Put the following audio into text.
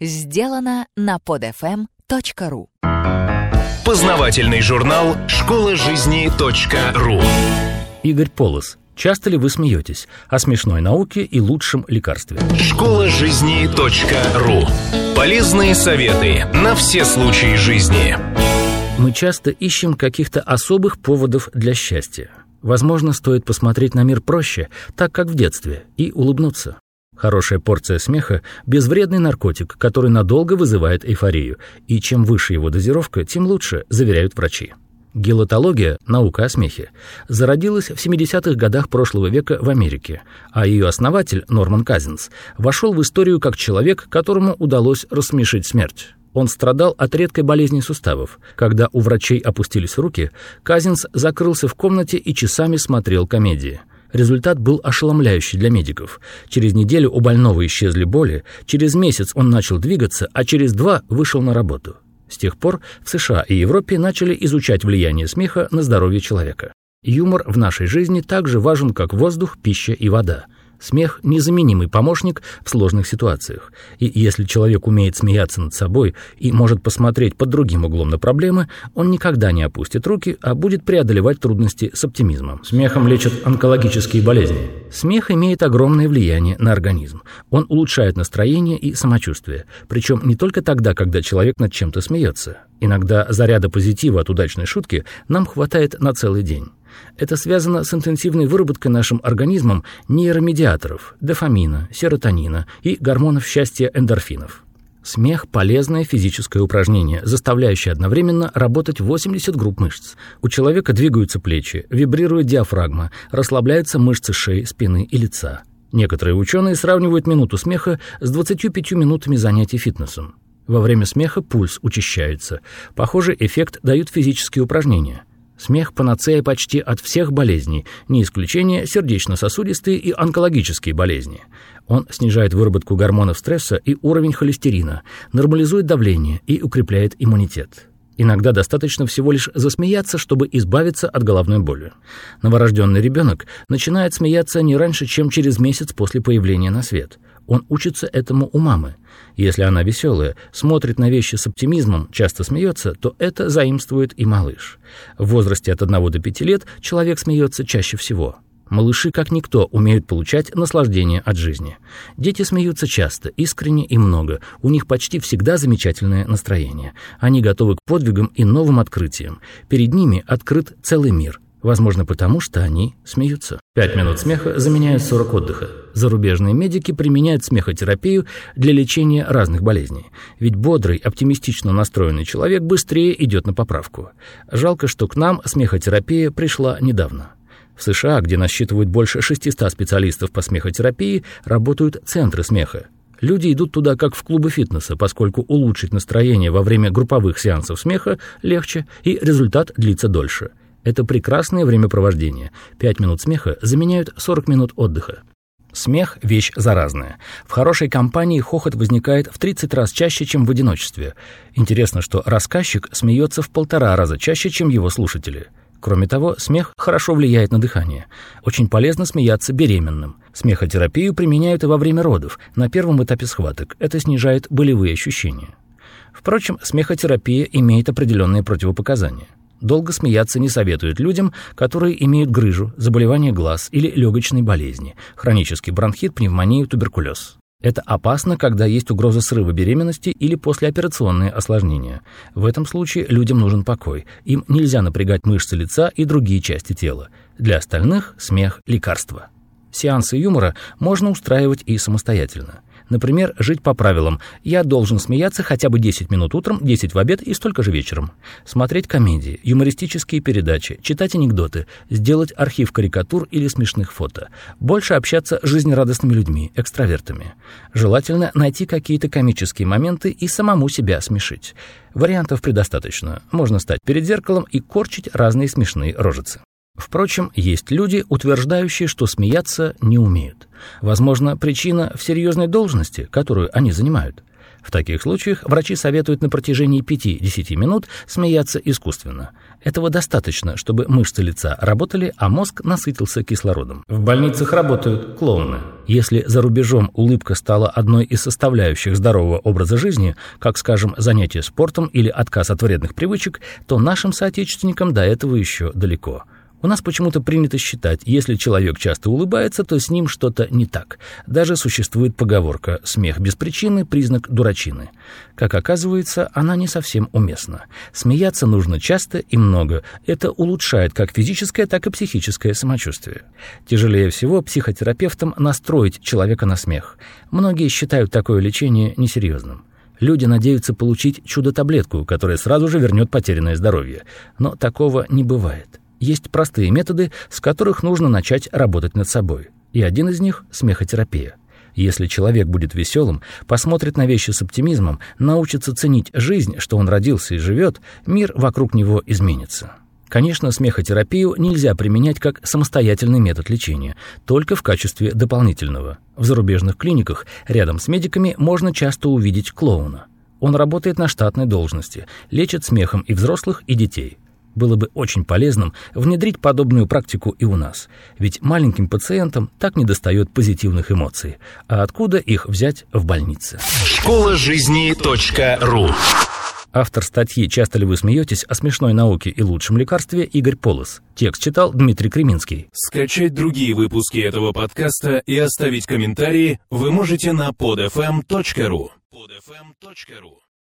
сделано на podfm.ru Познавательный журнал «Школа жизни .ру» Игорь Полос. Часто ли вы смеетесь о смешной науке и лучшем лекарстве? Школа жизни .ру Полезные советы на все случаи жизни. Мы часто ищем каких-то особых поводов для счастья. Возможно, стоит посмотреть на мир проще, так как в детстве, и улыбнуться. Хорошая порция смеха – безвредный наркотик, который надолго вызывает эйфорию, и чем выше его дозировка, тем лучше, заверяют врачи. Гелотология, наука о смехе, зародилась в 70-х годах прошлого века в Америке, а ее основатель, Норман Казинс, вошел в историю как человек, которому удалось рассмешить смерть. Он страдал от редкой болезни суставов. Когда у врачей опустились руки, Казинс закрылся в комнате и часами смотрел комедии – Результат был ошеломляющий для медиков. Через неделю у больного исчезли боли, через месяц он начал двигаться, а через два вышел на работу. С тех пор в США и Европе начали изучать влияние смеха на здоровье человека. Юмор в нашей жизни так же важен, как воздух, пища и вода. Смех – незаменимый помощник в сложных ситуациях. И если человек умеет смеяться над собой и может посмотреть под другим углом на проблемы, он никогда не опустит руки, а будет преодолевать трудности с оптимизмом. Смехом лечат онкологические болезни. Смех имеет огромное влияние на организм. Он улучшает настроение и самочувствие. Причем не только тогда, когда человек над чем-то смеется. Иногда заряда позитива от удачной шутки нам хватает на целый день. Это связано с интенсивной выработкой нашим организмом нейромедиаторов, дофамина, серотонина и гормонов счастья эндорфинов. Смех – полезное физическое упражнение, заставляющее одновременно работать 80 групп мышц. У человека двигаются плечи, вибрирует диафрагма, расслабляются мышцы шеи, спины и лица. Некоторые ученые сравнивают минуту смеха с 25 минутами занятий фитнесом. Во время смеха пульс учащается. Похожий эффект дают физические упражнения – Смех – панацея почти от всех болезней, не исключение сердечно-сосудистые и онкологические болезни. Он снижает выработку гормонов стресса и уровень холестерина, нормализует давление и укрепляет иммунитет. Иногда достаточно всего лишь засмеяться, чтобы избавиться от головной боли. Новорожденный ребенок начинает смеяться не раньше, чем через месяц после появления на свет. Он учится этому у мамы. Если она веселая, смотрит на вещи с оптимизмом, часто смеется, то это заимствует и малыш. В возрасте от 1 до 5 лет человек смеется чаще всего. Малыши, как никто, умеют получать наслаждение от жизни. Дети смеются часто, искренне и много. У них почти всегда замечательное настроение. Они готовы к подвигам и новым открытиям. Перед ними открыт целый мир. Возможно, потому что они смеются. Пять минут смеха заменяют 40 отдыха. Зарубежные медики применяют смехотерапию для лечения разных болезней. Ведь бодрый, оптимистично настроенный человек быстрее идет на поправку. Жалко, что к нам смехотерапия пришла недавно. В США, где насчитывают больше 600 специалистов по смехотерапии, работают центры смеха. Люди идут туда как в клубы фитнеса, поскольку улучшить настроение во время групповых сеансов смеха легче и результат длится дольше – это прекрасное времяпровождение. Пять минут смеха заменяют 40 минут отдыха. Смех – вещь заразная. В хорошей компании хохот возникает в 30 раз чаще, чем в одиночестве. Интересно, что рассказчик смеется в полтора раза чаще, чем его слушатели. Кроме того, смех хорошо влияет на дыхание. Очень полезно смеяться беременным. Смехотерапию применяют и во время родов, на первом этапе схваток. Это снижает болевые ощущения. Впрочем, смехотерапия имеет определенные противопоказания – Долго смеяться не советуют людям, которые имеют грыжу, заболевание глаз или легочной болезни, хронический бронхит, пневмонию, туберкулез. Это опасно, когда есть угроза срыва беременности или послеоперационные осложнения. В этом случае людям нужен покой. Им нельзя напрягать мышцы лица и другие части тела. Для остальных смех – лекарство. Сеансы юмора можно устраивать и самостоятельно. Например, жить по правилам «я должен смеяться хотя бы 10 минут утром, 10 в обед и столько же вечером». Смотреть комедии, юмористические передачи, читать анекдоты, сделать архив карикатур или смешных фото. Больше общаться с жизнерадостными людьми, экстравертами. Желательно найти какие-то комические моменты и самому себя смешить. Вариантов предостаточно. Можно стать перед зеркалом и корчить разные смешные рожицы. Впрочем, есть люди, утверждающие, что смеяться не умеют. Возможно, причина в серьезной должности, которую они занимают. В таких случаях врачи советуют на протяжении 5-10 минут смеяться искусственно. Этого достаточно, чтобы мышцы лица работали, а мозг насытился кислородом. В больницах работают клоуны. Если за рубежом улыбка стала одной из составляющих здорового образа жизни, как, скажем, занятие спортом или отказ от вредных привычек, то нашим соотечественникам до этого еще далеко. У нас почему-то принято считать, если человек часто улыбается, то с ним что-то не так. Даже существует поговорка «смех без причины – признак дурачины». Как оказывается, она не совсем уместна. Смеяться нужно часто и много. Это улучшает как физическое, так и психическое самочувствие. Тяжелее всего психотерапевтам настроить человека на смех. Многие считают такое лечение несерьезным. Люди надеются получить чудо-таблетку, которая сразу же вернет потерянное здоровье. Но такого не бывает. Есть простые методы, с которых нужно начать работать над собой. И один из них – смехотерапия. Если человек будет веселым, посмотрит на вещи с оптимизмом, научится ценить жизнь, что он родился и живет, мир вокруг него изменится. Конечно, смехотерапию нельзя применять как самостоятельный метод лечения, только в качестве дополнительного. В зарубежных клиниках рядом с медиками можно часто увидеть клоуна. Он работает на штатной должности, лечит смехом и взрослых, и детей. Было бы очень полезным внедрить подобную практику и у нас, ведь маленьким пациентам так недостает позитивных эмоций. А откуда их взять в больнице? Школа жизни .ру Автор статьи «Часто ли вы смеетесь?» о смешной науке и лучшем лекарстве Игорь Полос. Текст читал Дмитрий Креминский. Скачать другие выпуски этого подкаста и оставить комментарии вы можете на podfm.ru podfm.ru